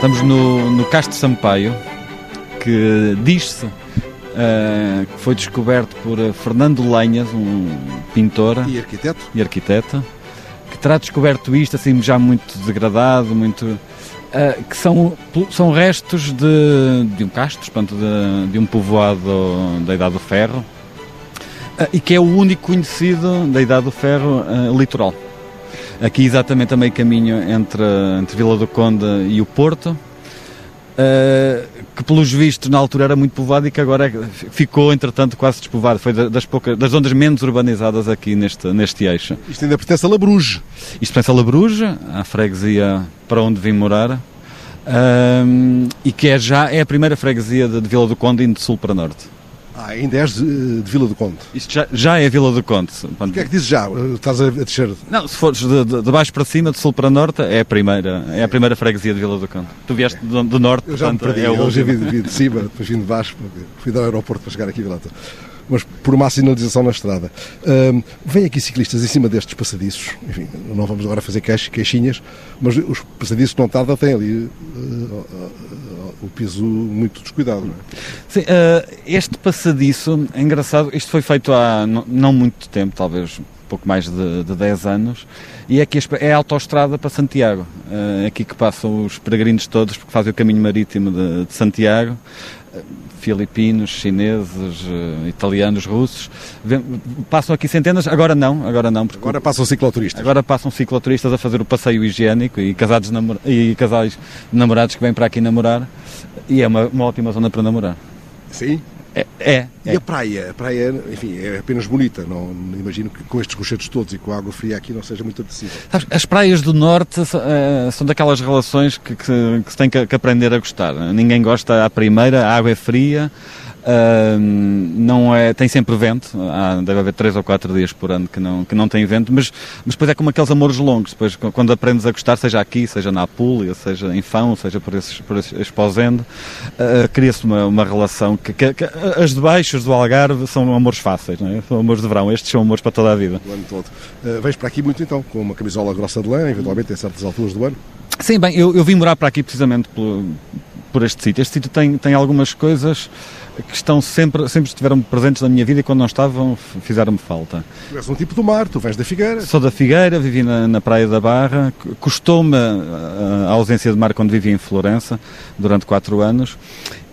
Estamos no, no Castro Sampaio, que diz-se uh, que foi descoberto por Fernando Lenhas, um pintor e arquiteto. e arquiteto, que terá descoberto isto assim já muito degradado, muito uh, que são, são restos de, de um castro, portanto, de, de um povoado da Idade do Ferro, uh, e que é o único conhecido da Idade do Ferro litoral aqui exatamente a meio caminho entre, entre Vila do Conde e o Porto, uh, que pelos vistos na altura era muito povoado e que agora é, ficou entretanto quase despovoado, foi das, poucas, das zonas menos urbanizadas aqui neste, neste eixo. Isto ainda pertence a Labruge. Isto pertence a Labruge, à freguesia para onde vim morar, uh, e que é já é a primeira freguesia de, de Vila do Conde indo de sul para norte. Ah, ainda és de, de Vila do Conde. Isto já, já é Vila do Conde. O que é que dizes já? Estás a descer? Não, se fores de, de, de, baixo para cima, de sul para norte, é a primeira, é a primeira freguesia de Vila do Conde. Tu vieste do, do norte, eu já portanto, me perdi. é o eu já vi, vi, de cima, depois vim de baixo, fui do aeroporto para chegar aqui Vila mas por uma sinalização na estrada. Um, vem aqui ciclistas em cima destes passadiços, enfim, não vamos agora fazer queixinhas, mas os passadiços não tardam têm ali uh, uh, uh, o piso muito descuidado. Não é? Sim, este passadiço, é engraçado, isto foi feito há não, muito tempo, talvez pouco mais de, de 10 anos, e é que é a autoestrada para Santiago. É aqui que passam os peregrinos todos, porque fazem o caminho marítimo de, de Santiago filipinos, chineses, eh, italianos, russos. Passam aqui centenas, agora não, agora não. Porque agora passam cicloturistas. Agora passam cicloturistas a fazer o passeio higiênico e, casados e casais namorados que vêm para aqui namorar. E é uma, uma ótima zona para namorar. Sim? É, é, E é. a praia? A praia, enfim, é apenas bonita. Não, imagino que com estes rochedos todos e com a água fria aqui não seja muito apetecível. As praias do Norte uh, são daquelas relações que, que, que se tem que, que, aprender a gostar. Ninguém gosta à primeira, a água é fria, Uh, não é, tem sempre vento, há, deve haver três ou quatro dias por ano que não, que não tem vento, mas, mas depois é como aqueles amores longos, depois quando aprendes a gostar, seja aqui, seja na Apulia, seja em Fão, seja por esses, por esses exposendo, uh, cria-se uma, uma relação que, que, que, as de baixos do Algarve são amores fáceis, não é? são amores de verão, estes são amores para toda a vida. O ano todo. Uh, vens para aqui muito então, com uma camisola grossa de lã, eventualmente em certas alturas do ano? Sim, bem, eu, eu vim morar para aqui precisamente por, por este sítio. Este sítio tem, tem algumas coisas que estão sempre, sempre estiveram presentes na minha vida e quando não estavam fizeram-me falta. Tu és um tipo do mar, tu vens da Figueira. Sou da Figueira, vivi na, na Praia da Barra, custou-me a, a, ausência de mar quando vivi em Florença durante quatro anos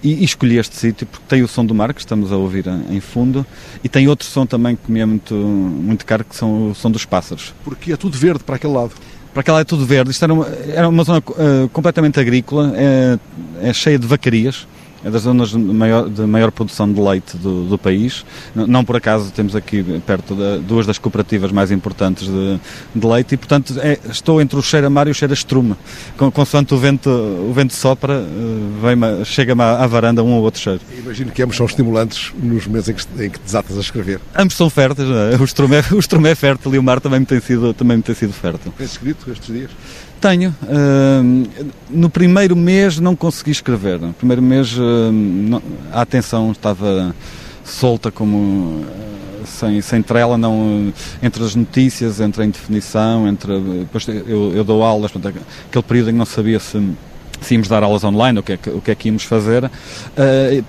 e, escolhi este sítio porque tem o som do mar que estamos a ouvir em fundo e tem outro som também que me é muito, muito caro que são o som dos pássaros. Porque é tudo verde para aquele lado para aquela é tudo verde. Isto era uma, era uma zona uh, completamente agrícola, é, é cheia de vacarias é das zonas de maior, de maior produção de leite do, do país. Não, por acaso temos aqui perto de, duas das cooperativas mais importantes de, de leite e, portanto, é, estou entre o cheiro a mar e o cheiro a estrume. Com, consoante o vento, o vento sopra, eh, chega-me à, à, varanda um ou outro cheiro. Imagino que ambos são estimulantes nos meses em que, em que desatas a escrever. Ambos são férteis, é? o, estrume é, o estrume é fértil e o mar também me tem sido, também me tem sido fértil. Tens escrito estes dias? Tenho. Uh, no primeiro mês não consegui escrever. No primeiro mês uh, não, a atenção estava solta como uh, sem, sem trela, não, entre as notícias, entre a indefinição, entre. Depois eu, eu dou aulas, portanto, aquele período em que não sabia se, se íamos dar aulas online, o que é que, o que, é que íamos fazer. Uh,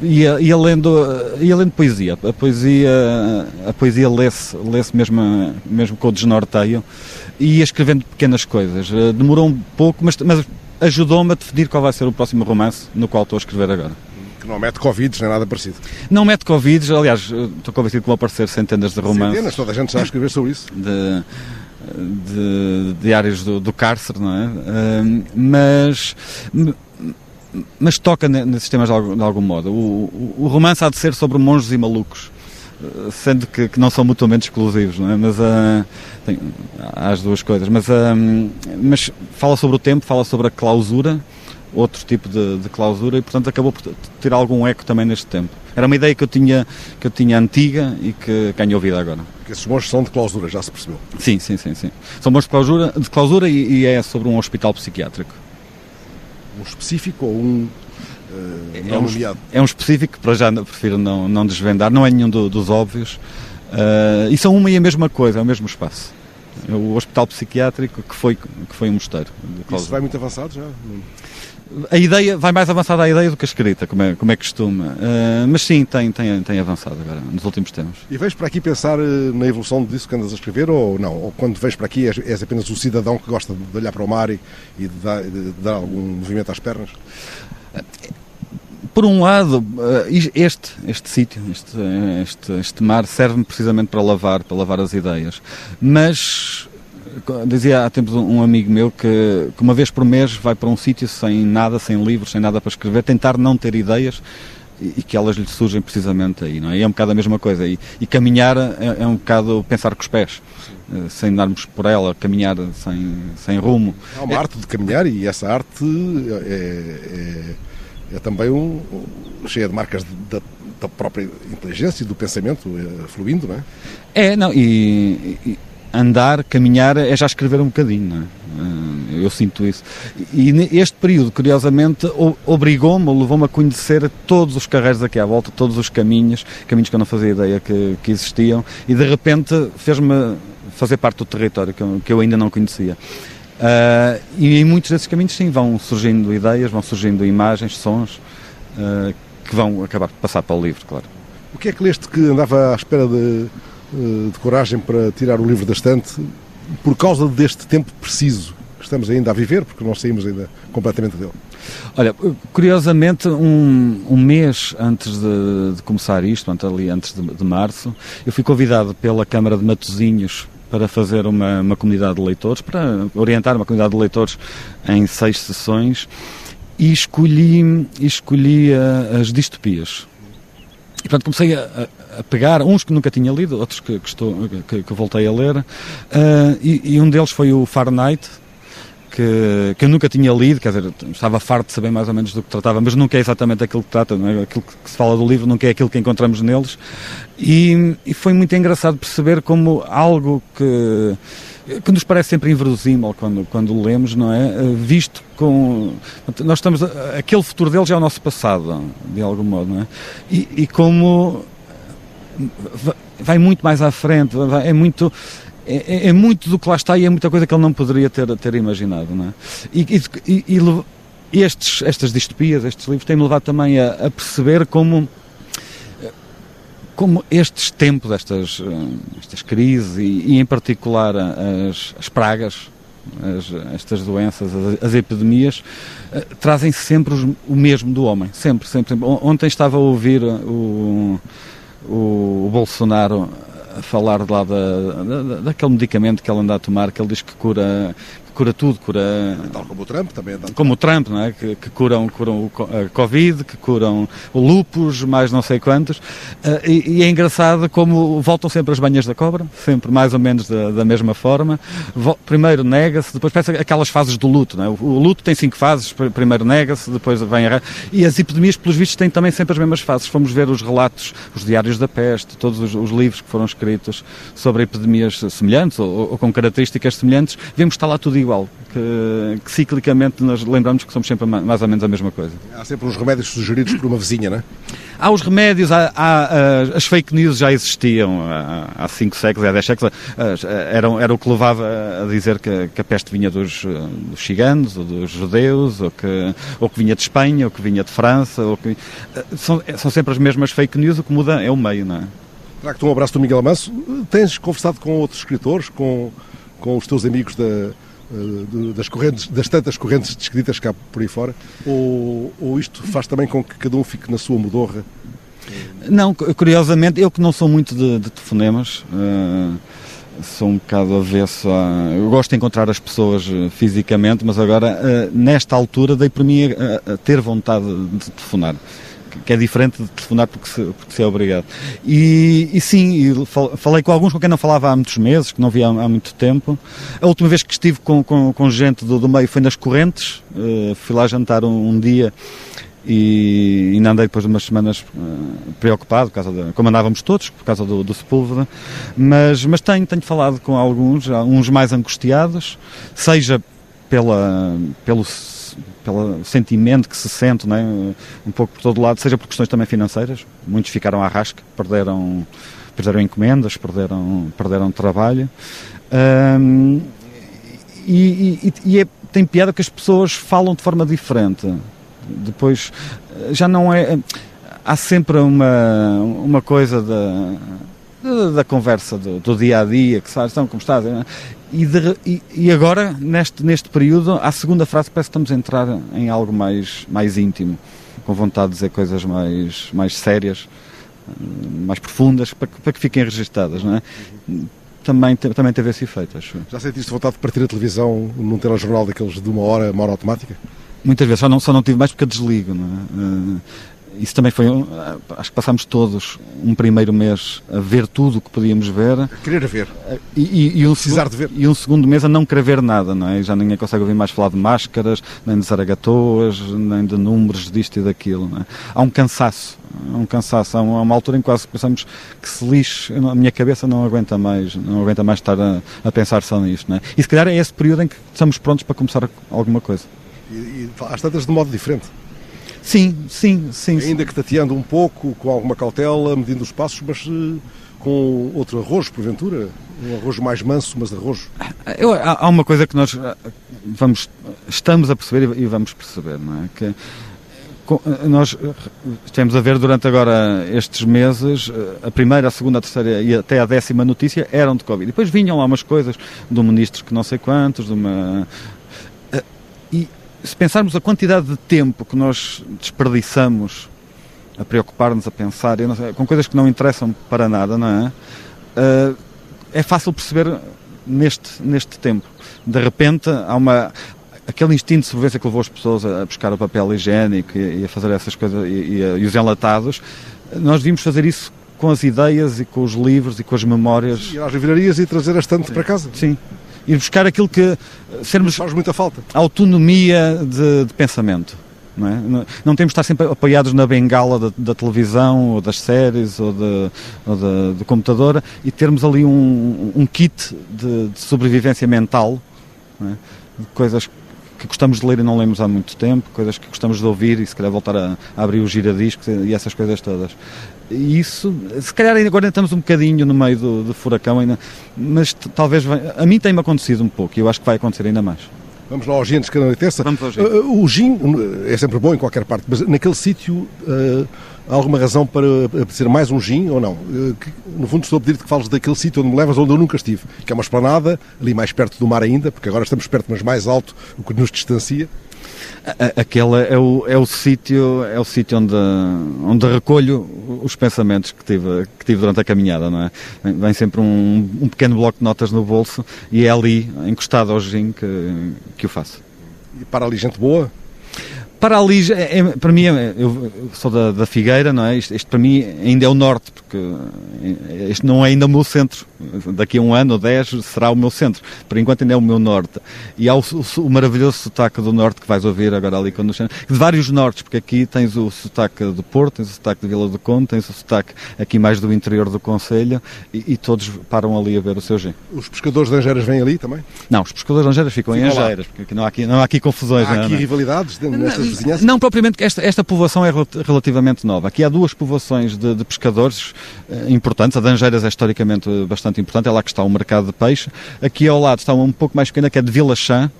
ia, ia, lendo, ia lendo poesia. A poesia, a poesia lê-se lê mesmo, mesmo com o desnorteio e ia escrevendo pequenas coisas. Eh, demorou um pouco, mas, mas ajudou-me a definir qual vai ser o próximo romance no qual estou a escrever agora. Que não mete Covid, nem nada parecido. Não mete Covid, aliás, eh, estou convencido que vão aparecer centenas de romances. Centenas, toda a gente sabe escrever sobre isso. De, de diários do, do cárcere, não é? Uh, mas mas toca nesses temas de algum, de algum modo. O, o, o, romance há de ser sobre monges e malucos, sendo que, que não são mutuamente exclusivos, não é? Mas uh, tem, há as duas coisas. Mas, uh, mas fala sobre o tempo, fala sobre a clausura, outro tipo de, de, clausura, e portanto acabou por ter algum eco também neste tempo. Era uma ideia que eu tinha, que eu tinha antiga e que ganhou vida agora. Porque esses monstros são de clausura, já se percebeu? Sim, sim, sim. sim. São monstros de clausura, de clausura e, e é sobre um hospital psiquiátrico um específico ou um uh, não é um, nomeado? É um específico que para já prefiro não, não desvendar, não é nenhum do, dos óbvios. Uh, e são uma e a mesma coisa, é o mesmo espaço. É o hospital psiquiátrico que foi, que foi um mosteiro. Isso vai muito avançado já? a ideia vai mais avançada a ideia do que a escrita, como é, como é costume. Uh, mas sim, tem, tem, tem avançado agora, nos últimos tempos. E vens para aqui pensar uh, na evolução disso que andas a escrever ou não? Ou quando vens para aqui és, és apenas o cidadão que gosta de olhar para o mar e, e de, dar, de, dar, algum movimento às pernas? Por um lado, uh, este, este sítio, este, este, este mar serve-me precisamente para lavar, para lavar as ideias. Mas dizia há tempos um amigo meu que, que uma vez por mês vai para um sítio sem nada, sem livros, sem nada para escrever, tentar não ter ideias e, e que elas lhe surgem precisamente aí, não é? E é um bocado a mesma coisa. E, e caminhar é, é, um bocado pensar com os pés, uh, sem darmos por ela, caminhar sem, sem rumo. Há uma é, arte de caminhar e essa arte é, é, é também um, um, cheia de marcas da, da própria inteligência e do pensamento eh, fluindo, não é? É, não, e, e andar, caminhar, é já escrever um bocadinho, não é? Eh, eu sinto isso. E este período, curiosamente, obrigou-me, levou-me a conhecer todos os carreiros aqui à volta, todos os caminhos, caminhos que eu não fazia ideia que, que existiam, e de repente fez-me fazer parte do território que eu, que eu ainda não conhecia. Uh, e em muitos desses caminhos, sim, vão surgindo ideias, vão surgindo imagens, sons, uh, que vão acabar de passar para o livro, claro. O que é que leste que andava à espera de eh, de coragem para tirar o livro da estante por causa deste tempo preciso que estamos ainda a viver, porque não saímos ainda completamente dele. Olha, curiosamente, um, um mês antes de, de, começar isto, ali antes de, de, março, eu fui convidado pela Câmara de Matosinhos para fazer uma, uma comunidade de leitores, para orientar uma comunidade de leitores em seis sessões e escolhi, escolhi uh, as distopias. E portanto comecei a, a, pegar, uns que nunca tinha lido, outros que, que, estou, que, que voltei a ler, uh, e, e, um deles foi o Fahrenheit, que, que eu nunca tinha lido, quer dizer, estava farto de saber mais ou menos do que tratava, mas nunca é exatamente aquilo que trata, não é? aquilo que se fala do livro nunca é aquilo que encontramos neles, e, e foi muito engraçado perceber como algo que que nos parece sempre inverosímil quando, quando lemos, não é? Eh, visto com. Nós estamos. Aquele futuro deles é o nosso passado, de algum modo, não é? E, e como. Vai muito mais à frente, é muito. É, é, muito do que lá está e é muita coisa que ele não poderia ter, ter imaginado, não é? E, e, e estes, estas distopias, estes livros, têm-me levado também a, a perceber como como estes tempos, estas, eh, estas crises e, e em particular as, as pragas, as, estas doenças, as, as epidemias, uh, trazem sempre os, o mesmo do homem. Sempre, sempre, sempre. Ontem estava a ouvir o, o, o Bolsonaro falar lá da, da, daquele medicamento que ele anda a tomar, que ele diz que cura cura tudo, cura... Tal como o Trump também. Como o Trump, não é? Que, que curam, curam a Covid, que curam o lupus, mais não sei quantos. Uh, e, e, é engraçado como voltam sempre as banhas da cobra, sempre mais ou menos da, da mesma forma. Primeiro nega-se, depois parece aquelas fases do luto, não é? O, o luto tem cinco fases, primeiro nega-se, depois vem a... E as epidemias, pelos vistos, têm também sempre as mesmas fases. Fomos ver os relatos, os diários da peste, todos os, os livros que foram escritos sobre epidemias semelhantes ou, ou com características semelhantes, vemos que está lá tudo igual, que, que, ciclicamente nós lembramos que somos sempre mais ou menos a mesma coisa. Há sempre uns remédios sugeridos por uma vizinha, não é? Há os remédios, há, há, as fake news já existiam há 5 séculos, há 10 séculos, era, era o que levava a dizer que, que a peste vinha dos, dos ciganos, ou dos judeus, ou que, ou que vinha de Espanha, ou que vinha de França, ou que, são, são sempre as mesmas fake news, o que muda é o meio, não é? Trago-te um abraço do Miguel Amanso. Tens conversado com outros escritores, com, com os teus amigos da, das, correntes, das tantas correntes descritas cá por aí fora? Ou, ou isto faz também com que cada um fique na sua modorra? Não, curiosamente, eu que não sou muito de, de telefonemas, uh, sou um bocado avesso a. Eu gosto de encontrar as pessoas eh, fisicamente, mas agora, nesta altura, dei para mim a, a ter vontade de telefonar que é diferente de telefonar porque se, porque se é obrigado. E, e sim, falei com alguns com quem não falava há muitos meses, que não via há, há muito tempo. A última vez que estive com, com, com gente do, do meio foi nas Correntes, uh, fui lá jantar um, um dia e ainda andei depois de umas semanas uh, preocupado, por causa de, como andávamos todos, por causa do, do Sepúlveda, mas, mas tenho, tenho falado com alguns, uns mais angustiados, seja pela, pelo pelo sentimento que se sente né, um pouco por todo lado, seja por questões também financeiras. Muitos ficaram à rasca, perderam, perderam encomendas, perderam, perderam trabalho. Um, e, e, e, é tem piada que as pessoas falam de forma diferente. Depois já não é. Há sempre uma, uma coisa da, da, da conversa do, do, dia a dia, que sabes, então, como estás? E, de, e, e, agora, neste, neste período, a segunda frase parece que estamos a entrar em algo mais, mais íntimo, com vontade de dizer coisas mais, mais sérias, mais profundas, para que, para que fiquem registadas, não é? Também, também teve esse efeito, acho. Já sentiste vontade de partir a televisão num telejornal daqueles de uma hora, uma hora automática? Muitas vezes, só não, só não tive mais porque desligo, não é? Isso também foi, acho que passámos todos um primeiro mês a ver tudo o que podíamos ver. A querer ver. E, e, e um Precisar de ver. E um segundo mês a não querer ver nada, não é? Já ninguém consegue ouvir mais falar de máscaras, nem de zaragatoas, nem de números disto e daquilo, não é? Há um cansaço, há um cansaço, há uma, altura em que quase pensamos que se lixe, a minha cabeça não aguenta mais, não aguenta mais estar a, a pensar só nisto, não é? E se calhar é esse período em que estamos prontos para começar alguma coisa. E, e às tantas de modo diferente. Sim, sim, sim. Ainda que tateando um pouco, com alguma cautela, medindo os passos, mas uh, com outro arrojo, porventura? Um arrojo mais manso, mas arrojo? Eu, há, há, uma coisa que nós eh, vamos, estamos a perceber e vamos perceber, não é? Que eh, nós temos a ver durante agora estes meses, a primeira, a segunda, a terceira e até a décima notícia eram de Covid. E depois vinham lá umas coisas do ministro que não sei quantos, de uma... Se pensarmos a quantidade de tempo que nós desperdiçamos a preocupar-nos, a pensar, sei, com coisas que não interessam para nada, não é? Uh, é fácil perceber neste, neste tempo. De repente há uma. Aquele instinto de sobrevivência que levou as pessoas a buscar o papel higiênico e, a fazer essas coisas e, e, e os enlatados, nós vimos fazer isso com as ideias e com os livros e com as memórias. E às livrarias e trazer a estante para casa. Sim, ir buscar aquilo que eh, sermos faz muita falta autonomia de, de pensamento não, é? não, não, temos de estar sempre apoiados na bengala da, da televisão ou das séries ou, de, ou de, do computador e termos ali um, um kit de, de sobrevivência mental é? coisas que gostamos de ler e não lemos há muito tempo, coisas que gostamos de ouvir e se calhar voltar a, a abrir os giradiscos e essas coisas todas. E isso, se calhar agora estamos um bocadinho no meio do, do furacão, ainda, mas talvez, a mim tem-me acontecido um pouco e eu acho que vai acontecer ainda mais. Vamos lá ao gin de cada terça. Vamos ao gin. Uh, o gin é sempre bom em qualquer parte, mas naquele sítio uh, há alguma razão para ser mais um gin ou não? Uh, que, no fundo estou a pedir-te que fales daquele sítio onde me levas, onde eu nunca estive, que é uma esplanada, ali mais perto do mar ainda, porque agora estamos perto, mas mais alto, o que nos distancia. Aquele é o, é o sítio é o sítio onde, onde recolho os pensamentos que tive, que tive durante a caminhada, não é? Vem sempre um, um pequeno bloco de notas no bolso e é ali, encostado ao gin, que, que o faço. E para ali gente boa? para ali, é, é, para mim, é, eu sou da, da Figueira, não é? Isto, isto, para mim ainda é o norte, porque este não é ainda o meu centro. Daqui a um ano ou dez será o meu centro. Por enquanto ainda é o meu norte. E há o, o, o maravilhoso sotaque do norte que vais ouvir agora ali quando de vários nortes, porque aqui tens o sotaque do Porto, tens o sotaque de Vila do Conde, tens o sotaque aqui mais do interior do Conselho e, e todos param ali a ver o seu gin. Os pescadores de Angeiras vêm ali também? Não, os pescadores de Angeiras ficam, ficam em Angeiras, lá. porque não há aqui, não há aqui confusões. Há aqui não, rivalidades nestas vizinhanças? Não propriamente, esta, esta povoação é relativamente nova. Aqui há duas povoações de, de pescadores eh, importantes. A de Angeiras é historicamente bastante importante, é lá que está o mercado de peixe. Aqui ao lado está um pouco mais pequena, que é de Vila Chã,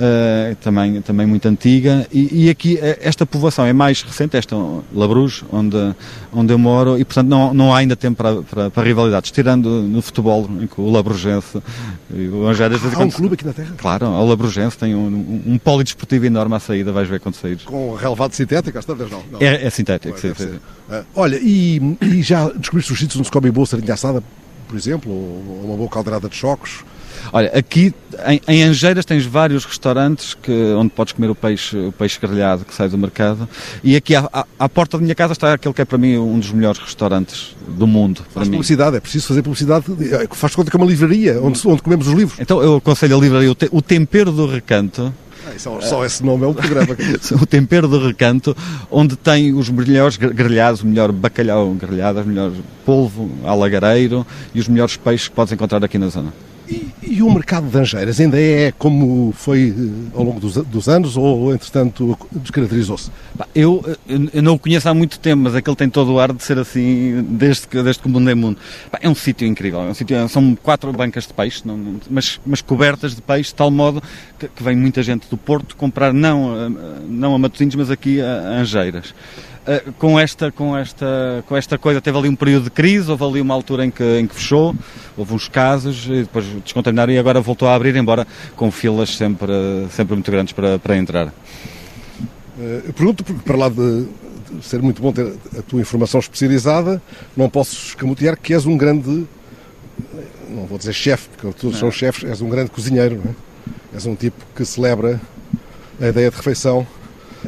Uh, também, também muito antiga, e, e, aqui eh, esta povoação é mais recente, esta Labruz, onde, onde eu moro, e portanto não, não há ainda tempo para, para, para rivalidades, tirando no futebol, em que o Labrugense e o Angélias... Há um clube aqui na Terra? Claro, o Labrugense tem um, um, um polidesportivo enorme à saída, vais ver quando sair. Com relevado sintético, às tantas não? não. É, é sintético, sim, sim. Uh, olha, e, e já descobriste os sítios onde se come boa sardinha assada, por exemplo, ou uma boa caldeirada de chocos? Olha, aqui em, em Angeiras tens vários restaurantes que, onde podes comer o peixe, o peixe grelhado que sai do mercado. E aqui à, à, à, porta da minha casa está aquele que é para mim um dos melhores restaurantes do mundo. Faz mim. publicidade, é preciso fazer publicidade. É, faz conta que é uma livraria onde, onde comemos os livros. Então eu aconselho a livraria O Tempero do Recanto. Ah, só, só esse nome é um programa. o tempero do recanto, onde tem os melhores grelhados, o melhor bacalhau grelhado, o melhor polvo alagareiro e os melhores peixes que podes encontrar aqui na zona. E, e, o mercado de Angeiras ainda é como foi eh, ao longo dos, dos anos ou, entretanto, descaracterizou-se? Eu, eu, não o conheço há muito tempo, mas aquele tem todo o ar de ser assim desde que, desde que o mundo é mundo. É um sítio incrível. É um sítio, são quatro bancas de peixe, não, mas, mas cobertas de peixe, de tal modo que, que, vem muita gente do Porto comprar não, não a Matosinhos, mas aqui a Angeiras. Eh, com esta, com, esta, com esta coisa. Teve ali um período de crise, houve ali uma altura em que, em que fechou, houve uns casos, e depois descontaminaram e agora voltou a abrir, embora com filas sempre, sempre muito grandes para, para entrar. Eh, eu pergunto, porque para lá de, de ser muito bom ter a tua informação especializada, não posso escamotear que és um grande, não vou dizer chefe, porque todos não. são chefes, és um grande cozinheiro, não é? És um tipo que celebra a ideia de refeição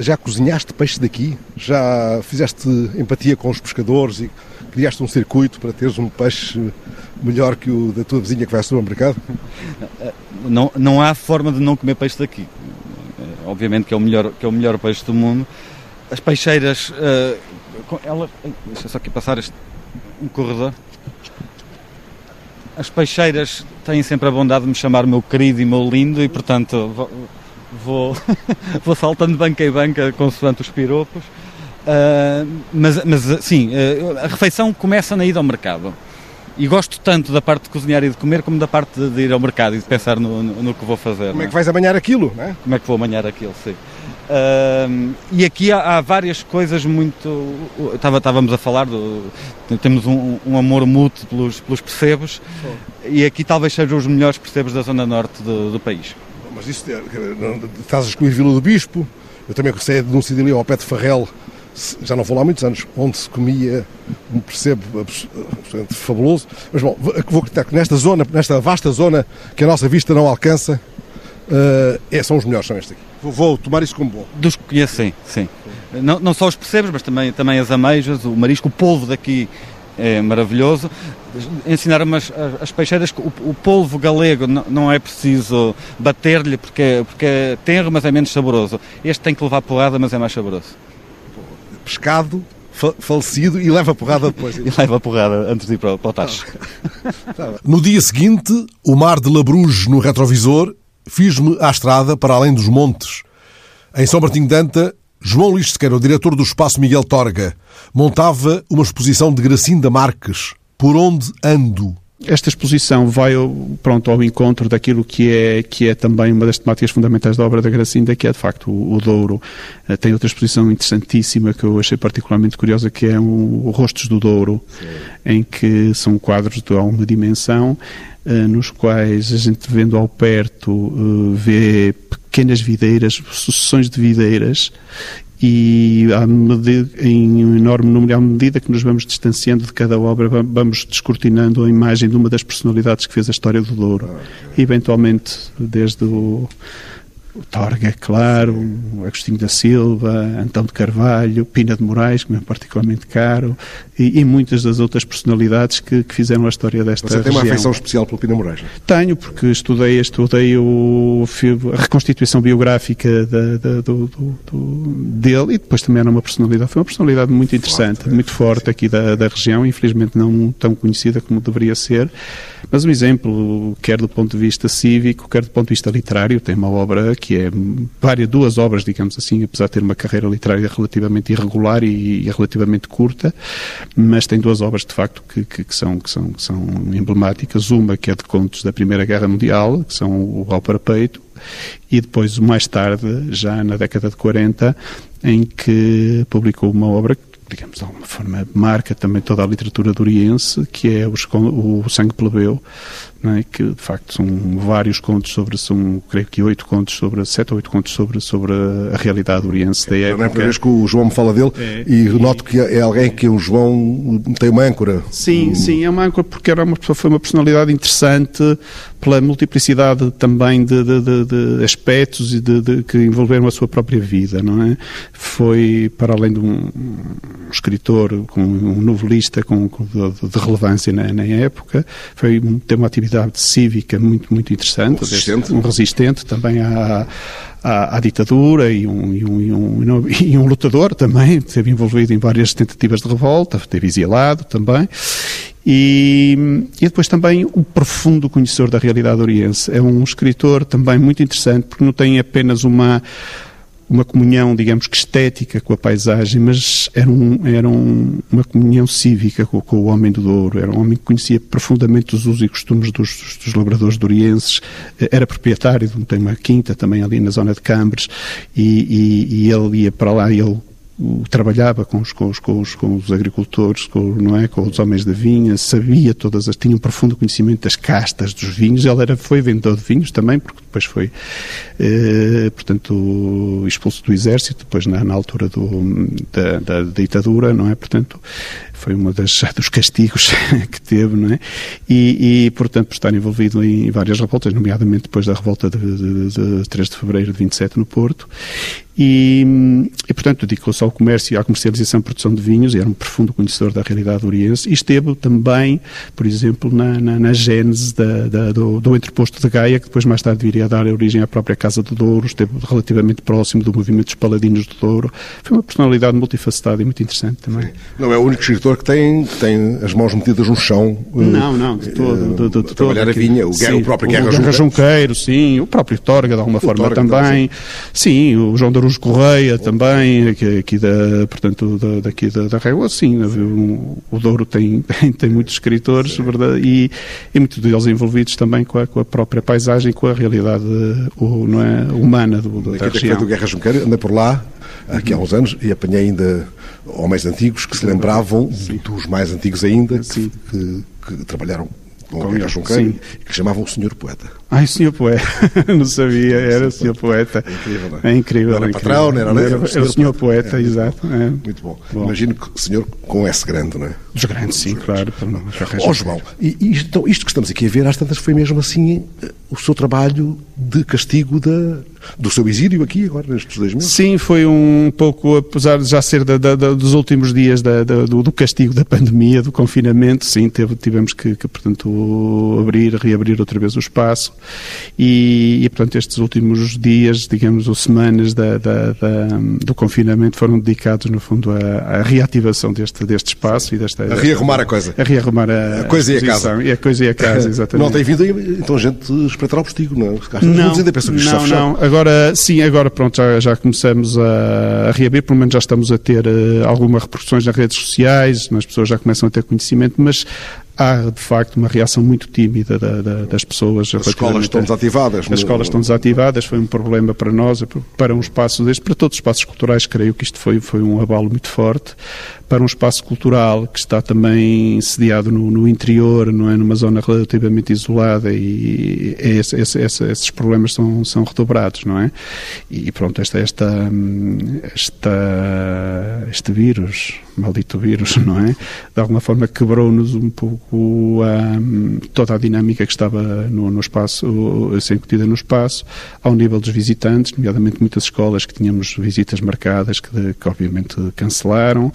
já cozinhaste peixe daqui? Já fizeste empatia com os pescadores e criaste um circuito para teres um peixe melhor que o da tua vizinha que vai ao supermercado? Não, não há forma de não comer peixe daqui. Obviamente que é o melhor, que é o melhor peixe do mundo. As peixeiras, uh, ela, deixa só aqui passar este, um corredor. As peixeiras têm sempre a bondade de me chamar meu querido e meu lindo e, portanto, vou, vou saltando banca em banca consoante os piropos. Uh, mas, mas, sim, uh, a refeição começa na ida ao mercado. E gosto tanto da parte de cozinhar e de comer como da parte de, de ir ao mercado e de pensar no, no, no que vou fazer. Como é que vais amanhar aquilo, não é? Como é que vou amanhar aquilo, sim. Uh, e aqui há, há, várias coisas muito. Estava, estávamos a falar, do, temos um, um, amor mútuo pelos, pelos percebos, e aqui talvez sejam os melhores percebos da zona norte do, do país mas isso é, estás a excluir Vila do Bispo, eu também sei de um sítio ali ao pé de Farrel, já não vou lá há muitos anos, onde se comia um percebo absolutamente fabuloso. Mas bom, vou acreditar que nesta zona, nesta vasta zona que a nossa vista não alcança, uh, é, são os melhores, são estes aqui. Vou, vou, tomar isso como bom. Dos que conheço, sim, sim. Não, não só os percebos, mas também, também as ameijas, o marisco, o polvo daqui é maravilhoso. Ensinaram-me as, as, peixeiras que o, o polvo galego não, não é preciso bater-lhe porque, porque é tenro, mas é menos saboroso. Este tem que levar porrada, mas é mais saboroso. Pescado falecido e leva porrada depois. e leva porrada antes de ir para, para o tacho. Tá no dia seguinte, o mar de Labruge no retrovisor, fiz-me à estrada para além dos montes. Em São Martinho de Anta, João Luís Sequeira, o diretor do Espaço Miguel Torga, montava uma exposição de Gracinda Marques, Por Onde Ando. Esta exposição vai pronto, ao encontro daquilo que é, que é também uma das temáticas fundamentais da obra da Gracinda, que é de facto o, o Douro. Uh, tem outra exposição interessantíssima que eu achei particularmente curiosa, que é o, Rostos do Douro, Sim. em que são quadros de alguma dimensão, uh, nos quais a gente vendo ao perto uh, vê pequenas videiras, sucessões de videiras, e medida, em um enorme número, à medida que nos vamos distanciando de cada obra, vamos descortinando a imagem de uma das personalidades que fez a história do Douro. E, eventualmente, desde o o Torga, é claro, o Agostinho da Silva, Antão de Carvalho, Pina de Moraes, que me é particularmente caro, e, e muitas das outras personalidades que, que, fizeram a história desta Você tem uma afeição especial pelo Pina Moraes? Tenho, porque estudei, estudei o, a reconstituição biográfica da, da, do, do, do, dele e depois também era uma personalidade, foi uma personalidade muito interessante, forte, muito forte aqui da, da região, infelizmente não tão conhecida como deveria ser, mas um exemplo, quer do ponto de vista cívico, quer do ponto de vista literário, tem uma obra que é várias, duas obras, digamos assim, apesar de ter uma carreira literária relativamente irregular e, e relativamente curta, mas tem duas obras de facto que, que, que, são, que, são, que são emblemáticas. Uma que é de contos da Primeira Guerra Mundial, que são o Ao para Peito, e depois, mais tarde, já na década de 40, em que publicou uma obra digamos, de alguma forma, marca também toda a literatura doriense, que é o, o Sangue Plebeu, é? que de facto são vários contos sobre, são creio que oito contos sobre, sete ou oito contos sobre, sobre a realidade oriense da época. Não é a primeira vez que o João me fala dele é, e noto que é alguém que o João tem uma âncora. Sim, sim, é uma âncora porque era uma, foi uma personalidade interessante pela multiplicidade também de, de, de, de aspectos e de, que envolveram a sua própria vida, não é? Foi, para além de um, um escritor, com, um novelista com, com de, relevância na, na época, foi, ter uma atividade atividade cívica muito, muito interessante. Um resistente. Um resistente também à, à, à ditadura e um, e, um, e, um, e um lutador também, esteve envolvido em várias tentativas de revolta, esteve exilado também. E, e depois também o profundo conhecedor da realidade oriense. É um escritor também muito interessante, porque não tem apenas uma uma comunhão, digamos que estética com a paisagem, mas era, um, era um, uma comunhão cívica com, com, o homem do Douro. Era um homem que conhecia profundamente os usos e costumes dos, dos labradores dorienses. Era proprietário de uma quinta também ali na zona de Cambres e, e, e ele ia para lá ele trabalhava com os, com os, com os, com os agricultores, com, não é, com os homens da vinha, sabia todas as, tinha um profundo conhecimento das castas dos vinhos. Ele era, foi vendedor de vinhos também, porque depois foi, eh, portanto, expulso do exército, depois na, na altura do, da, da, ditadura, não é? Portanto, foi uma das dos castigos que teve, não é? E, e, portanto, por estar envolvido em várias revoltas, nomeadamente depois da revolta de, de, de 3 de fevereiro de 27 no Porto, e, e, portanto, dedicou-se ao comércio e à comercialização e produção de vinhos, e era um profundo conhecedor da realidade oriense, e esteve também, por exemplo, na, na, na gênese da, da, do, do entreposto de Gaia, que depois mais tarde viria a dar origem à própria Casa do Douro, esteve relativamente próximo do movimento dos Paladinos do Douro. Foi uma personalidade multifacetada e muito interessante também. Sim. Não é o único escritor que tem, tem as mãos metidas no chão. Não, não, de todo. Uh, de, de, de trabalhar a vinha, o, sim, o próprio Guerra, o Guerra Junqueiro. sim, o próprio Torga, de alguma o forma Torga, também. sim. sim, o João Darujo Correia também, aqui, aqui da, portanto, da, daqui da, da Régua, sim, o, o Douro tem, tem, tem muitos escritores, verdade, e, e muitos deles envolvidos também com a, com a própria paisagem, com a realidade o, não é, humana do, do, da região. do Guerra Junqueiro, andei por lá, aqui há uns anos, e apanhei ainda homens antigos que se lembravam sim. dos mais antigos ainda, que, que, que trabalharam com, com o Guerra Junqueiro, e que chamavam o Senhor Poeta. Ai, senhor poeta, não sabia, era o senhor poeta. É incrível, não é? É incrível. Não era incrível. patrão, não era, era, era, o senhor, o senhor poeta, é, exato. É. Muito bom. bom. Imagino que o senhor com S grande, não é? Dos grandes, sim, Dos claro. Ó oh, João, e, isto, então, isto que estamos aqui a ver, às tantas foi mesmo assim o seu trabalho de castigo da, do seu exílio aqui agora, nestes dois meses? Sim, foi um pouco, apesar de já ser da, da, dos últimos dias do, do, castigo da pandemia, do confinamento, sim, teve, tivemos que, que, portanto, abrir, reabrir outra vez o espaço e e, portanto, estes últimos dias, digamos, ou semanas da, da, da, do confinamento foram dedicados, no fundo, à, à reativação deste, deste espaço e desta... A rearrumar a coisa. A rearrumar a, a coisa e a casa. E a coisa e a casa, exatamente. Não tem vindo, então, gente espreitar ao postigo, não é? Não, não, não. Agora, sim, agora, pronto, já, já começamos a, a reabrir, pelo menos já estamos a ter uh, algumas repercussões nas redes sociais, as pessoas já começam a ter conhecimento, mas há de facto uma reação muito tímida da, da, das pessoas. As escolas estão desativadas. As escolas estão desativadas, foi um problema para nós, para um espaço deste, para todos os espaços culturais, creio que isto foi, foi um abalo muito forte para um espaço cultural que está também sediado no, no interior, não é numa zona relativamente isolada e esse, esse, esse, esses problemas são, são redobrados, não é? E pronto, esta, esta, esta, este vírus, maldito vírus, não é? De alguma forma quebrou-nos um pouco a, toda a dinâmica que estava no, no espaço, ser incutida no espaço, ao nível dos visitantes, nomeadamente muitas escolas que tínhamos visitas marcadas que, que obviamente cancelaram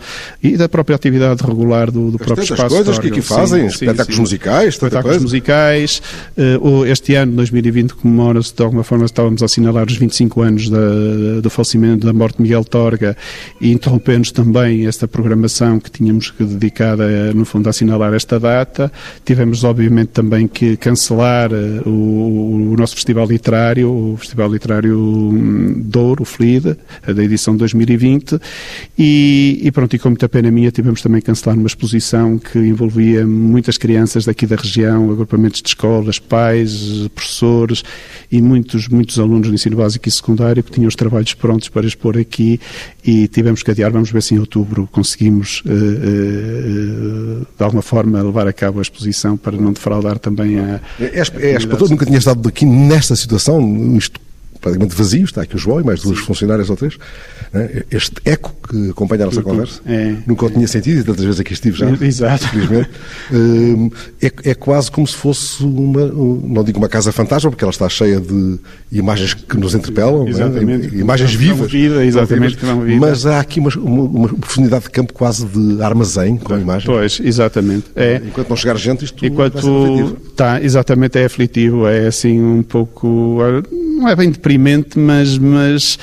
e da própria atividade regular do, do próprio espaço. coisas que aqui fazem, sim, espetáculos sim, musicais, espetáculos musicais. Uh, este ano, 2020, comemora-se, de alguma forma, estávamos a assinalar os 25 anos da, do falecimento da morte de Miguel Torga e interrompemos também esta programação que tínhamos que dedicar, a, no fundo, a assinalar esta data. Tivemos, obviamente, também que cancelar uh, o, o, nosso festival literário, o Festival Literário hum, Douro, o FLID, da edição 2020, e, e pronto, e com muita pena minha, tivemos também que cancelar uma exposição que envolvia muitas crianças daqui da região, agrupamentos de escolas, pais, professores e muitos, muitos alunos do ensino básico e secundário que tinham os trabalhos prontos para expor aqui e tivemos que adiar. Vamos ver se em outubro conseguimos, uh, uh, de alguma forma, levar a cabo a exposição para não defraudar também a. É, é, é, nunca tinha estado aqui nesta situação, isto praticamente vazio, está aqui o João e mais duas funcionárias ou três. Né? Este eco que acompanha a nossa conversa, é, nunca o tinha sentido e tantas vezes aqui estive já. Exato. Felizmente. Hum, é, é quase como se fosse uma, não digo uma casa fantasma, porque ela está cheia de imagens que nos interpelam, exatamente. Né? imagens vivas. Vida, exatamente, mas há aqui uma, uma, profundidade de campo quase de armazém com a imagem. Pois, exatamente. É. Enquanto não chegar gente, isto Enquanto, vai ser aflitivo. Tá, exatamente, é aflitivo, é assim um pouco não é bem deprimente, mas, mas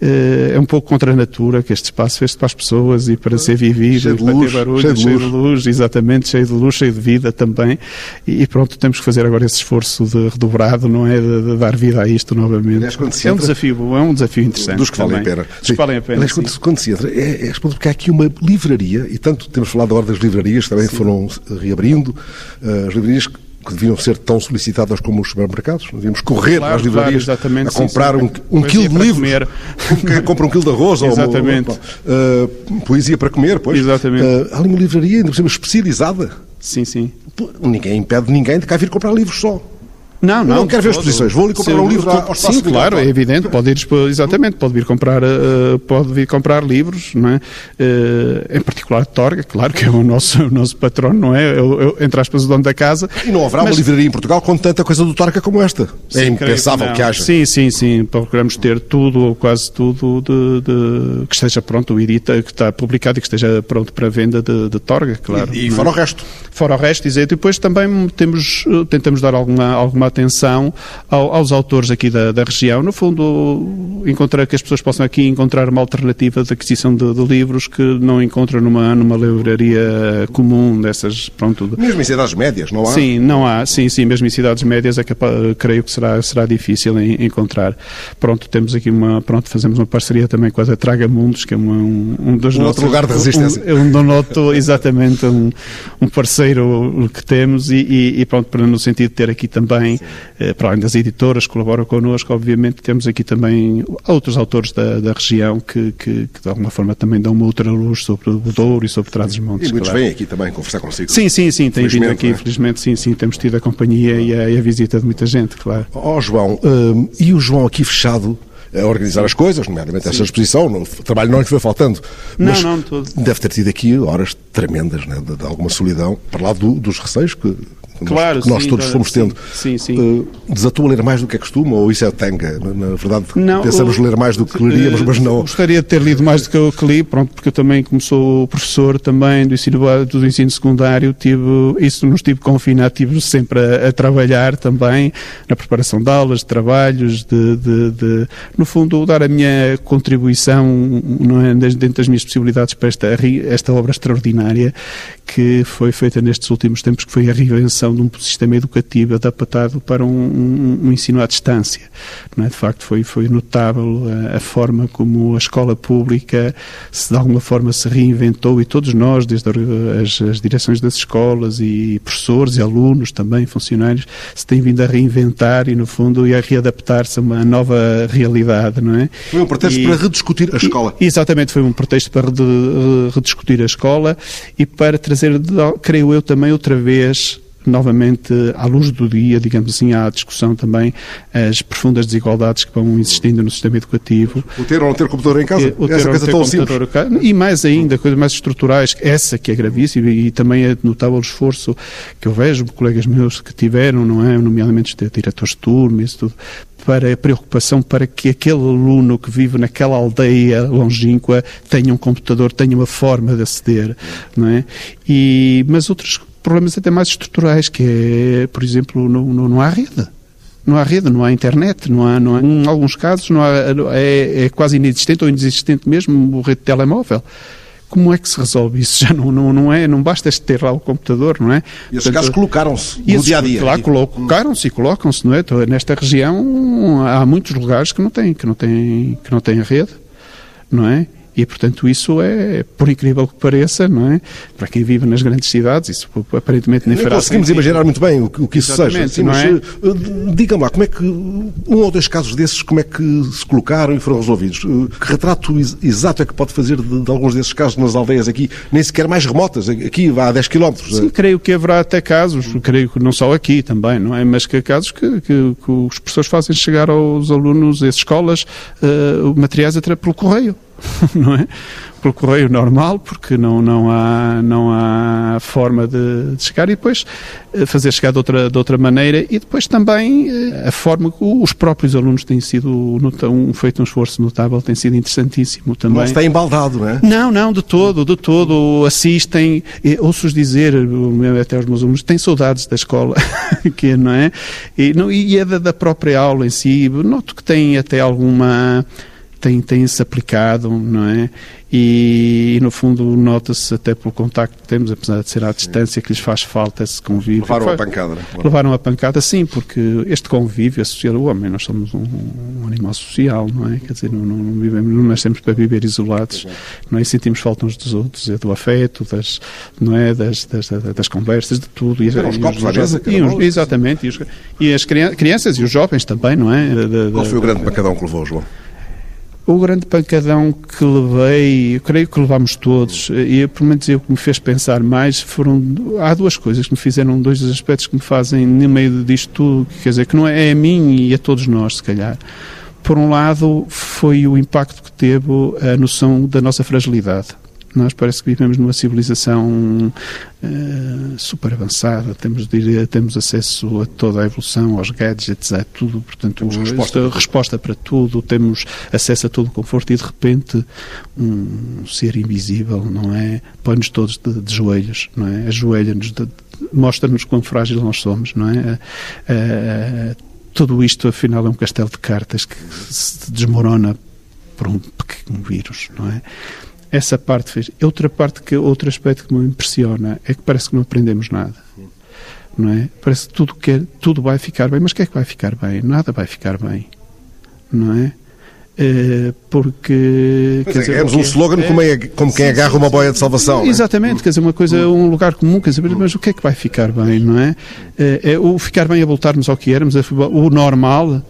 uh, é um pouco contra a natura que este espaço fez para as pessoas e para ser vivido, cheio de para luz, ter barulho, cheio de cheio luz. de luz, exatamente, cheio de luz, cheio de vida também. E, pronto, temos que fazer agora esse esforço de redobrado, não é? De, de dar vida a isto novamente. Aliás, é um entra- desafio, é um desafio interessante. Dos que valem a pena. Dos que valem a pena. Aliás, sim. quando, se- quando se entra, é, é porque há aqui uma livraria, e tanto temos falado agora das livrarias, que também foram eh, reabrindo, eh, as livrarias que que deviam ser tão solicitadas como os supermercados, devíamos correr Claro, as livrarias claro, a sim, comprar sim. um, um Poesia quilo de livros, quem compra um quilo de arroz ou Exatamente. ou, eh, poesia para comer, pois. Exatamente. Eh, há ali uma livraria, ainda por cima, especializada. Sim, sim. Ninguém impede ninguém de cá vir comprar livros só. Não, não. não quero ver exposições. Vou ali comprar um livro ao Sim, claro, é evidente. Pode ir, exatamente, pode vir comprar, eh, pode vir comprar livros, não é? Eh, em particular Torga, claro que é o nosso, o nosso patrono, não é? Eu, eu, entre aspas, o dono da casa. E não haverá Mas- uma livraria em Portugal com tanta coisa do Torca como esta. Sim, é impensável não. que, haja. Sim, sim, sim. Procuramos ter tudo, ou quase tudo, de, de- que esteja pronto, o edita, que está publicado e que esteja pronto para venda de, de Torga, claro. E, e é? fora o resto. Fora o resto, dizer, depois também temos, tentamos dar alguma, alguma atenção ao- aos autores aqui da, da região. No fundo, encontrar que as pessoas possam aqui encontrar uma alternativa de aquisição de, de livros que não encontram numa, numa livraria comum dessas, pronto, de- Mesmo em cidades médias, não há? Sim, não há, sim, sim, mesmo em cidades médias é creio que será, será difícil em- encontrar. Pronto, temos aqui uma, pronto, fazemos uma parceria também com a Traga Mundos, que é uma- um, um dos Um nossos... outro lugar de resistência. Um, um do noto, exatamente, um, um parceiro que temos e, e- e pronto, para, no sentido de ter aqui também, para além das editoras que colaboram connosco, obviamente temos aqui também outros autores da, da região que, que, que de alguma forma também dão uma outra luz sobre o Douro e sobre Trás-os-Montes. E muitos claro. vêm aqui também conversar consigo. Sim, sim, sim, tem vindo aqui, não é? infelizmente, sim, sim, temos tido a companhia e a, e a visita de muita gente, claro. Ó João, hum, e o João aqui fechado a organizar as coisas, nomeadamente esta exposição, o trabalho não lhe foi faltando. Não, mas não, tudo. Deve ter tido aqui horas tremendas né, de, de alguma solidão, para lá do- dos receios que Claro, nós, que nós sim, todos fomos tendo. sim, sim. Uh, desatou a ler mais do que é costume, ou isso é tanga? Na, verdade, Não, pensamos o- ler mais do que leríamos, mas não. Gostaria de ter lido mais do que eu que li, pronto, porque eu também, como sou professor também do ensino, do ensino secundário, tive, isso não estive confinado, estive sempre a, a trabalhar também na preparação de aulas, de trabalhos, de, de- de- no fundo, dar a minha contribuição não é, dentro das minhas possibilidades para esta, esta obra extraordinária que foi feita nestes últimos tempos, que foi a reinvenção de um sistema educativo adaptado para um, um- um ensino à distância. Não é? De facto, foi, foi notável a, a forma como a escola pública se de alguma forma se reinventou e todos nós, desde as, as direções das escolas e professores e alunos também, funcionários, se têm vindo a reinventar e, no fundo, e a readaptar-se a uma nova realidade, não é? Foi um pretexto E- para rediscutir a escola. e- Exatamente, foi um pretexto para eh, rediscutir a escola e para trazer, creio eu, também outra vez novamente à luz do dia, digamos assim, à discussão também as profundas desigualdades que vão existindo no sistema educativo. O ter ou não ter computador em casa, Eh, o ter essa ou não ter simples. computador E mais ainda, coisas mais estruturais, essa que é gravíssima e também é notável o esforço que eu vejo colegas meus que tiveram, não é? Nomeadamente os diretores de turma, isso tudo, para a preocupação para que aquele aluno que vive naquela aldeia longínqua tenha um computador, tenha uma forma de aceder, não é? E, mas outros problemas até mais estruturais, que é, por exemplo, não, não, não há rede. Não há rede, não há internet, não há, não há, em alguns casos não há, é, é quase inexistente ou inexistente mesmo o rede de telemóvel. Como é que se resolve isso? Já não, não, não é, não basta ter lá o computador, não é? E esses Portanto, casos colocaram-se e no esses dia a dia. Lá colocaram-se e colocam-se, não é? Então, Nesta região há muitos lugares que não têm, que não têm, que não têm a rede, não é? E, portanto, isso é, por incrível que pareça, não é? Para quem vive nas grandes cidades, isso aparentemente nem Nem fará conseguimos sentido. imaginar muito bem o que, o que isso seja. Exatamente, Sim, não mas, é? eh, Diga-me lá, como é que um ou dois casos desses, como é que se colocaram e foram resolvidos? Eh, Que retrato ex- exato é que pode fazer de, de alguns desses casos nas aldeias aqui, nem sequer mais remotas, aqui vá a 10 km? Sim, creio que haverá até casos, creio que não só aqui também, não é? Mas que há casos que, que, que os professores fazem chegar aos alunos, às escolas, eh, materiais até pelo correio. não é? Pelo correio normal, porque não, não, há, não há forma de, de chegar, e depois eh, fazer chegar de outra, de outra maneira, e depois também eh, a forma que os próprios alunos têm sido um, feito um esforço notável, tem sido interessantíssimo também. Não está embaldado, não é? Não, não, de todo, de todo. Assistem, ouço-os dizer, até os meus alunos, têm saudades da escola, que não é? E, não, e é da, da própria aula em si. Noto que tem até alguma tem, tem-se aplicado, não é? E, e no fundo nota-se até pelo contacto que temos, apesar de ser à distância, que lhes faz falta esse convívio. Levaram a pancada, não é? Levaram a pancada, sim, porque este convívio associado ao homem, nós somos um, um animal social, não é? Quer dizer, não, não, não, vivemos, não nascemos para viver isolados, não é? E sentimos falta uns dos outros, é do afeto, das, não é? Das, das, das conversas, de tudo. E, e, os copos à mesa, Exatamente, e, os, e as crianças e os jovens também, não é? Qual foi o grande pancadão que levou, João? O grande pancadão que levei, eu creio que levámos todos, e pelo menos o que me fez pensar mais foram. Há duas coisas que me fizeram, dois dos aspectos que me fazem, no meio disto tudo, quer dizer, que não é, é a mim e a todos nós, se calhar. Por um lado, foi o impacto que teve a noção da nossa fragilidade. Nós parece que vivemos numa civilização uh, super avançada, temos, diria, temos acesso a toda a evolução, aos gadgets, a tudo, portanto, temos resposta, resposta para tudo, temos acesso a todo o conforto e de repente um ser invisível, não é? Põe-nos todos de, de, joelhos, não é? Ajoelha-nos, mostra-nos quão frágil nós somos, não é? Uh, tudo isto, afinal, é um castelo de cartas que se desmorona por um pequeno vírus, não é? Essa parte fez. Outra parte que outro aspecto que me impressiona é que parece que não aprendemos nada. Não é? Parece que tudo que tudo vai ficar bem, mas o que é que vai ficar bem? Nada vai ficar bem. Não é? é porque quer é, dizer, é um slogan é, como, é, como quem sim, agarra sim, uma boia de salvação. Exatamente, é? quer dizer, uma coisa, um lugar comum, quer dizer, mas o que é que vai ficar bem, não é? É, é o ficar bem a voltarmos ao que éramos, o normal,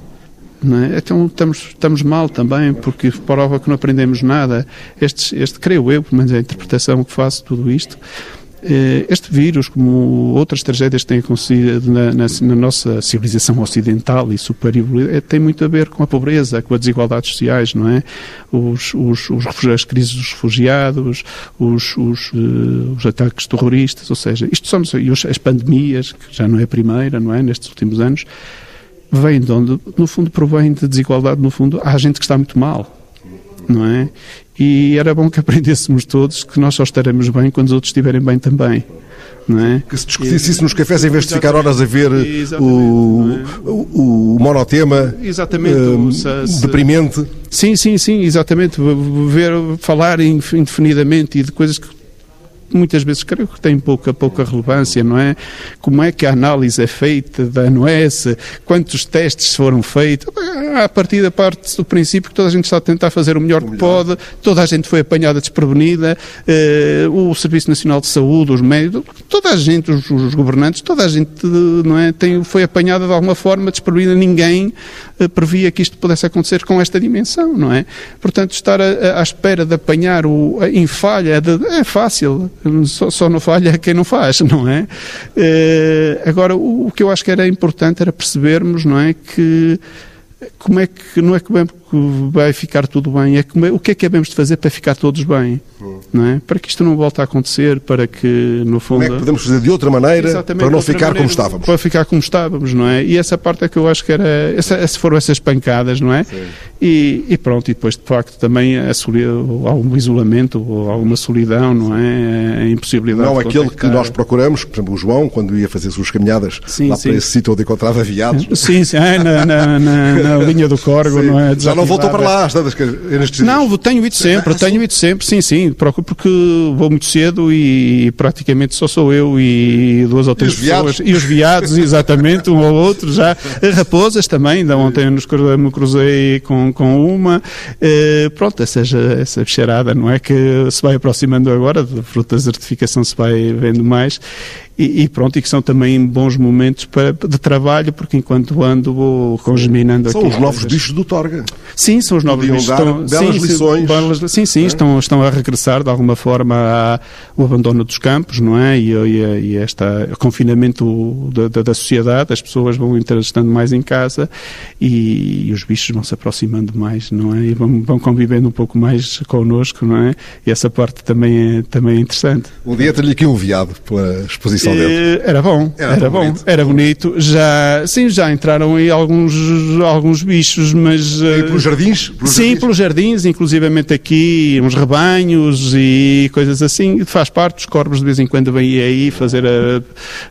é? Então estamos, estamos mal também, porque prova que não aprendemos nada. Este, este, creio eu, pelo menos é a interpretação que faço de tudo isto, eh, este vírus, como outras tragédias que têm acontecido na, na, na, nossa civilização ocidental e superior, é, tem muito a ver com a pobreza, com as desigualdades sociais, não é? Os, os, os as crises dos refugiados, os, os, uh, os, ataques terroristas, ou seja, isto são e as pandemias, que já não é a primeira, não é? Nestes últimos anos, vem de onde, no fundo, provém de desigualdade, no fundo, há gente que está muito mal, não é? E era bom que aprendêssemos todos que nós só estaremos bem quando os outros estiverem bem também. Não é? Que se discutisse isso nos cafés em vez de ficar horas a ver o, é? o, o, monotema exatamente, uh, deprimente. Sim, sim, sim, exatamente. Ver, falar indefinidamente e de coisas que muitas vezes creio que tem pouca, pouca relevância, não é? Como é que a análise é feita da ANOS, quantos testes foram feitos. A partir da parte do princípio que toda a gente está a tentar fazer o melhor, o melhor. que pode, toda a gente foi apanhada desprevenida, eh, o Serviço Nacional de Saúde, os médicos, toda a gente, os, os, governantes, toda a gente não é, tem, foi apanhada de alguma forma desprevenida, ninguém eh, previa que isto pudesse acontecer com esta dimensão, não é? Portanto, estar a, à espera de apanhar o, em falha de, é fácil, só, só não falha quem não faz, não é? Uh, agora, o, o, que eu acho que era importante era percebermos, não é, que como é que não é que vai ficar tudo bem, é como é, o que é que devemos de fazer para ficar todos bem, não é? Para que isto não volte a acontecer, para que no fundo como é que podemos fazer de outra maneira para não ficar maneira, como estávamos, para ficar como estávamos, não é? E essa parte é que eu acho que era, essa, foram essas pancadas, não é? Sim. E, e, pronto, e depois de facto também a algum isolamento ou alguma solidão, não é? A impossibilidade Não aquele que nós procuramos, por exemplo, o João, quando ia fazer suas caminhadas sim, lá sim. para esse sítio onde encontrava viados. Sim, sim, é, na, na, na, na, linha do Corgo, sim. não é? Já não voltou para lá, tantas Não, tenho ido sempre, tenho ido sempre, sim, sim, procuro porque vou muito cedo e praticamente só sou eu e duas ou três e pessoas. E os viados, exatamente, um ou outro já. Raposas também, ainda ontem me cruzei com com, uma. Eh, pronto, essa, essa bicharada, não é? Que se vai aproximando agora, de fruta de certificação se vai vendo mais. E, e, pronto, e que são também bons momentos para, de trabalho, porque enquanto ando vou congeminando São os novos bichos do Torga. Sim, são os novos bichos. Estão, belas sim, lições. Sim, sim, sim é? estão, estão a regressar de alguma forma ao abandono dos campos, não é? E, e, e este confinamento da, da, da, sociedade, as pessoas vão estando mais em casa e, e os bichos vão se aproximando aproximando mais, não é? E vão, vão convivendo um pouco mais connosco, não é? E essa parte também é, também é interessante. Um dia ter-lhe aqui um veado pela exposição dele. Eh, Era bom, Era era, bom, bonito. era bonito. Já, sim, já entraram aí alguns, alguns bichos, mas... E eh, pelos jardins? Pelos Sim, jardins? pelos jardins, inclusivamente aqui, uns rebanhos e coisas assim. Faz parte, os corvos de vez em quando vêm aí fazer a,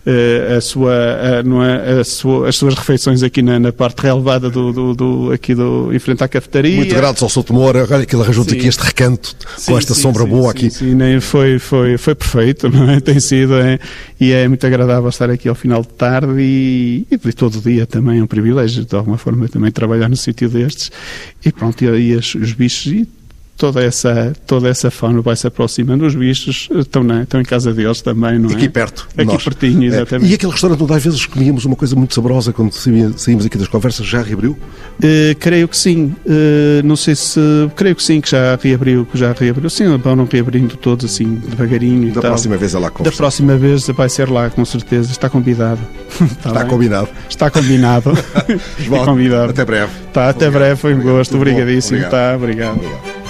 a, a sua, a, não é, a sua- as suas refeições aqui na, na parte relevada do, do, do- aqui do, em frente à cafetaria. Muito gratos ao Souto Moura. Olha que ele arranjou-nos Sim. aqui este recanto Sim, com esta sim, sombra sim, boa aqui. Sim, nem foi, foi, foi perfeito, não é? Tem sido, é, e é muito agradável estar aqui ao final de tarde e, e todo o dia também é um privilégio, de alguma forma, também trabalhar no sítio destes. E pronto, e, e as- os bichos e toda essa, toda essa fauna vai se aproximando. Os bichos estão, na, estão em casa deles também, não é? Aqui perto. Aqui nós. pertinho, É. exatamente. E aquele restaurante onde às vezes comíamos uma coisa muito saborosa quando saímos aqui das conversas já reabriu? Eh, creio que sim. Eh, não sei se. Creio que sim, que já reabriu, que já reabriu. Sim, vão reabrindo todos assim, devagarinho e Da tal. próxima vez é lá Da conversar. próxima vez vai ser lá, com certeza. Está convidado. Está bem? combinado. Está combinado. João, convidado. Até breve. Tá, até Obrigado. breve, foi um Obrigado. gosto. Obrigadíssimo. Obrigado. Tá, obrigado. Obrigado.